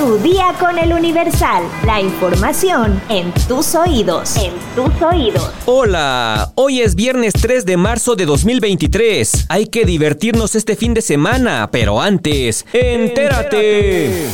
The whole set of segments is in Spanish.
Tu día con el Universal. La información en tus oídos. En tus oídos. Hola, hoy es viernes 3 de marzo de 2023. Hay que divertirnos este fin de semana, pero antes, entérate.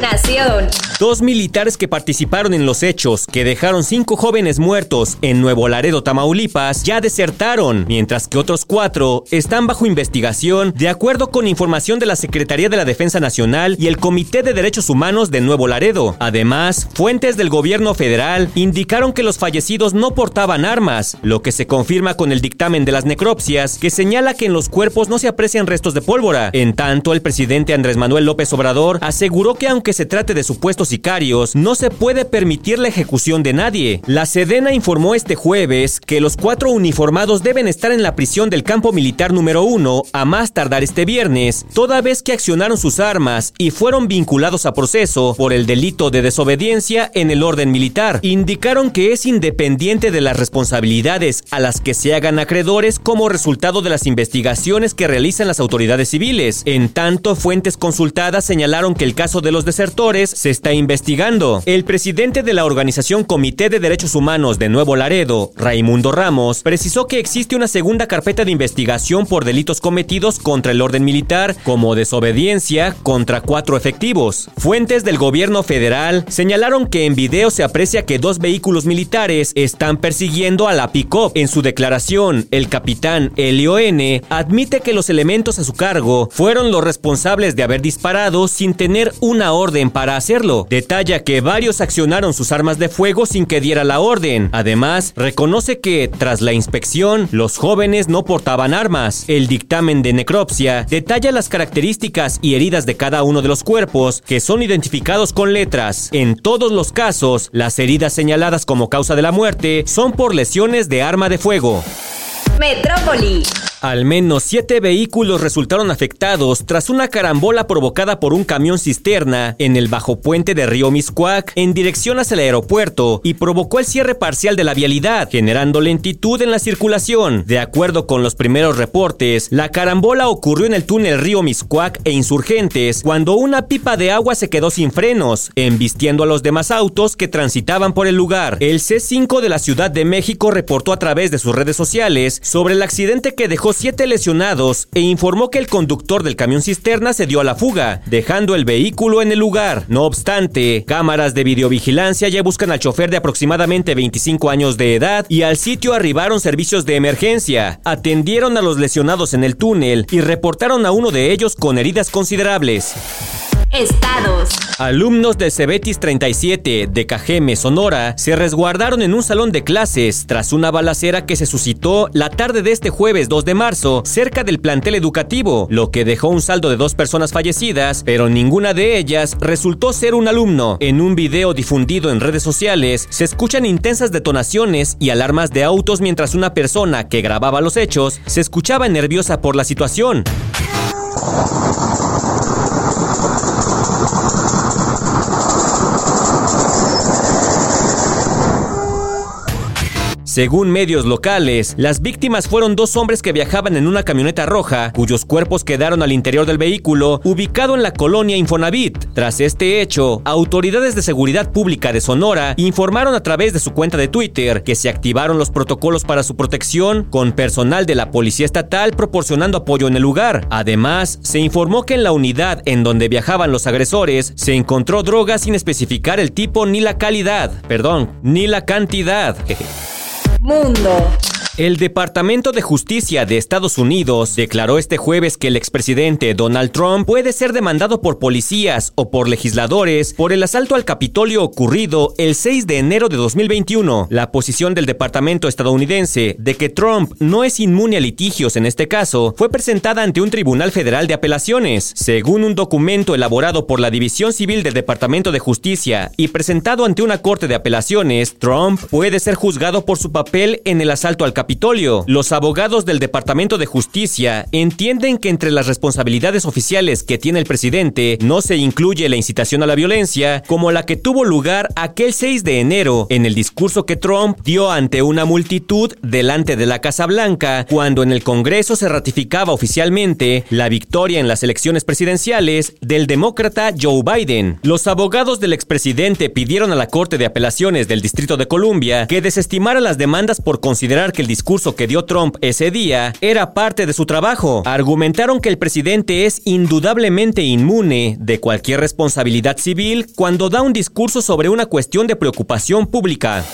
Nación. Dos militares que participaron en los hechos, que dejaron cinco jóvenes muertos en Nuevo Laredo, Tamaulipas, ya desertaron, mientras que otros cuatro están bajo investigación, de acuerdo con información de la Secretaría de la Defensa Nacional y el Comité de Derechos Humanos de Nuevo Laredo. Además, fuentes del gobierno federal indicaron que los fallecidos no portaban armas, lo que se confirma con el dictamen de las necropsias, que señala que en los cuerpos no se aprecian restos de pólvora. En tanto, el presidente Andrés Manuel López Obrador aseguró que aunque que se trate de supuestos sicarios, no se puede permitir la ejecución de nadie. La Sedena informó este jueves que los cuatro uniformados deben estar en la prisión del campo militar número uno a más tardar este viernes, toda vez que accionaron sus armas y fueron vinculados a proceso por el delito de desobediencia en el orden militar. Indicaron que es independiente de las responsabilidades a las que se hagan acreedores como resultado de las investigaciones que realizan las autoridades civiles. En tanto, fuentes consultadas señalaron que el caso de los desertores se está investigando. El presidente de la organización Comité de Derechos Humanos de Nuevo Laredo, Raimundo Ramos, precisó que existe una segunda carpeta de investigación por delitos cometidos contra el orden militar, como desobediencia contra cuatro efectivos. Fuentes del gobierno federal señalaron que en video se aprecia que dos vehículos militares están persiguiendo a la PICOP. En su declaración, el capitán Elio N. admite que los elementos a su cargo fueron los responsables de haber disparado sin tener una orden para hacerlo. Detalla que varios accionaron sus armas de fuego sin que diera la orden. Además, reconoce que, tras la inspección, los jóvenes no portaban armas. El dictamen de necropsia detalla las características y heridas de cada uno de los cuerpos, que son identificados con letras. En todos los casos, las heridas señaladas como causa de la muerte son por lesiones de arma de fuego. Metrópoli. Al menos siete vehículos resultaron afectados tras una carambola provocada por un camión cisterna en el bajo puente de Río Miscuac en dirección hacia el aeropuerto y provocó el cierre parcial de la vialidad, generando lentitud en la circulación. De acuerdo con los primeros reportes, la carambola ocurrió en el túnel Río Miscuac e Insurgentes cuando una pipa de agua se quedó sin frenos, embistiendo a los demás autos que transitaban por el lugar. El C5 de la Ciudad de México reportó a través de sus redes sociales sobre el accidente que dejó siete lesionados e informó que el conductor del camión cisterna se dio a la fuga, dejando el vehículo en el lugar. No obstante, cámaras de videovigilancia ya buscan al chofer de aproximadamente 25 años de edad y al sitio arribaron servicios de emergencia, atendieron a los lesionados en el túnel y reportaron a uno de ellos con heridas considerables. Estados. Alumnos de Cebetis 37 de Cajeme, Sonora, se resguardaron en un salón de clases tras una balacera que se suscitó la tarde de este jueves 2 de marzo cerca del plantel educativo, lo que dejó un saldo de dos personas fallecidas, pero ninguna de ellas resultó ser un alumno. En un video difundido en redes sociales, se escuchan intensas detonaciones y alarmas de autos mientras una persona que grababa los hechos se escuchaba nerviosa por la situación. あ! Según medios locales, las víctimas fueron dos hombres que viajaban en una camioneta roja, cuyos cuerpos quedaron al interior del vehículo, ubicado en la colonia Infonavit. Tras este hecho, autoridades de seguridad pública de Sonora informaron a través de su cuenta de Twitter que se activaron los protocolos para su protección con personal de la Policía Estatal proporcionando apoyo en el lugar. Además, se informó que en la unidad en donde viajaban los agresores se encontró drogas sin especificar el tipo ni la calidad, perdón, ni la cantidad. Mundo. El Departamento de Justicia de Estados Unidos declaró este jueves que el expresidente Donald Trump puede ser demandado por policías o por legisladores por el asalto al Capitolio ocurrido el 6 de enero de 2021. La posición del Departamento estadounidense de que Trump no es inmune a litigios en este caso fue presentada ante un tribunal federal de apelaciones. Según un documento elaborado por la División Civil del Departamento de Justicia y presentado ante una corte de apelaciones, Trump puede ser juzgado por su papel en el asalto al Capitolio Capitolio. Los abogados del Departamento de Justicia entienden que entre las responsabilidades oficiales que tiene el presidente no se incluye la incitación a la violencia, como la que tuvo lugar aquel 6 de enero en el discurso que Trump dio ante una multitud delante de la Casa Blanca, cuando en el Congreso se ratificaba oficialmente la victoria en las elecciones presidenciales del demócrata Joe Biden. Los abogados del expresidente pidieron a la Corte de Apelaciones del Distrito de Columbia que desestimara las demandas por considerar que el discurso que dio Trump ese día era parte de su trabajo. Argumentaron que el presidente es indudablemente inmune de cualquier responsabilidad civil cuando da un discurso sobre una cuestión de preocupación pública.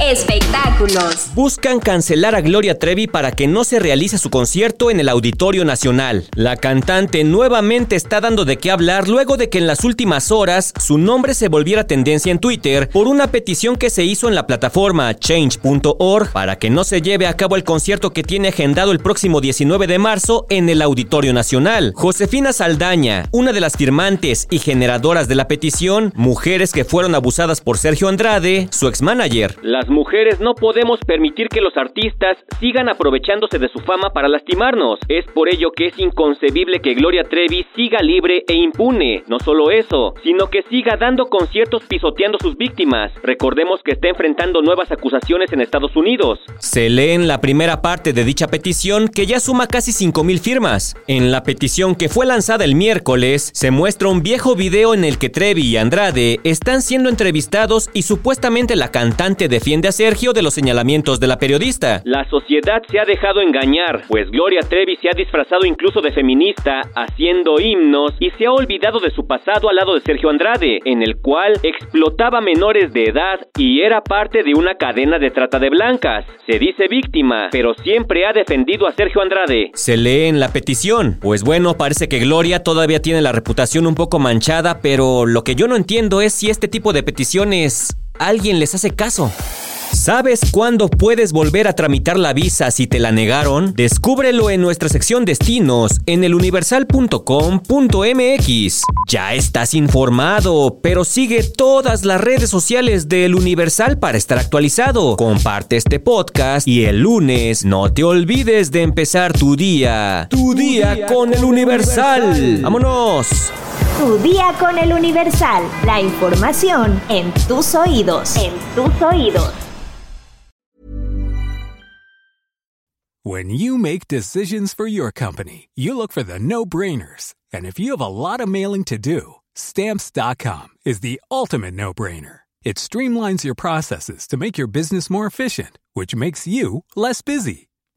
Espectáculos. Buscan cancelar a Gloria Trevi para que no se realice su concierto en el Auditorio Nacional. La cantante nuevamente está dando de qué hablar luego de que en las últimas horas su nombre se volviera tendencia en Twitter por una petición que se hizo en la plataforma change.org para que no se lleve a cabo el concierto que tiene agendado el próximo 19 de marzo en el Auditorio Nacional. Josefina Saldaña, una de las firmantes y generadoras de la petición, mujeres que fueron abusadas por Sergio Andrade, su ex-manager. Las mujeres no podemos permitir que los artistas sigan aprovechándose de su fama para lastimarnos. Es por ello que es inconcebible que Gloria Trevi siga libre e impune. No solo eso, sino que siga dando conciertos pisoteando sus víctimas. Recordemos que está enfrentando nuevas acusaciones en Estados Unidos. Se lee en la primera parte de dicha petición que ya suma casi 5.000 firmas. En la petición que fue lanzada el miércoles, se muestra un viejo video en el que Trevi y Andrade están siendo entrevistados y supuestamente la cantante defiende a Sergio de los señalamientos de la periodista. La sociedad se ha dejado engañar, pues Gloria Trevi se ha disfrazado incluso de feminista, haciendo himnos y se ha olvidado de su pasado al lado de Sergio Andrade, en el cual explotaba menores de edad y era parte de una cadena de trata de blancas. Se dice víctima, pero siempre ha defendido a Sergio Andrade. Se lee en la petición. Pues bueno, parece que Gloria todavía tiene la reputación un poco manchada, pero lo que yo no entiendo es si este tipo de peticiones alguien les hace caso. ¿Sabes cuándo puedes volver a tramitar la visa si te la negaron? Descúbrelo en nuestra sección destinos en eluniversal.com.mx. Ya estás informado, pero sigue todas las redes sociales del Universal para estar actualizado. Comparte este podcast y el lunes no te olvides de empezar tu día. Tu, día, con, el Universal. ¡Vámonos! Tu día con el Universal. La información en tus oídos. En tus oídos. When you make decisions for your company, you look for the no-brainers. And if you have a lot of mailing to do, stamps.com is the ultimate no-brainer. It streamlines your processes to make your business more efficient, which makes you less busy.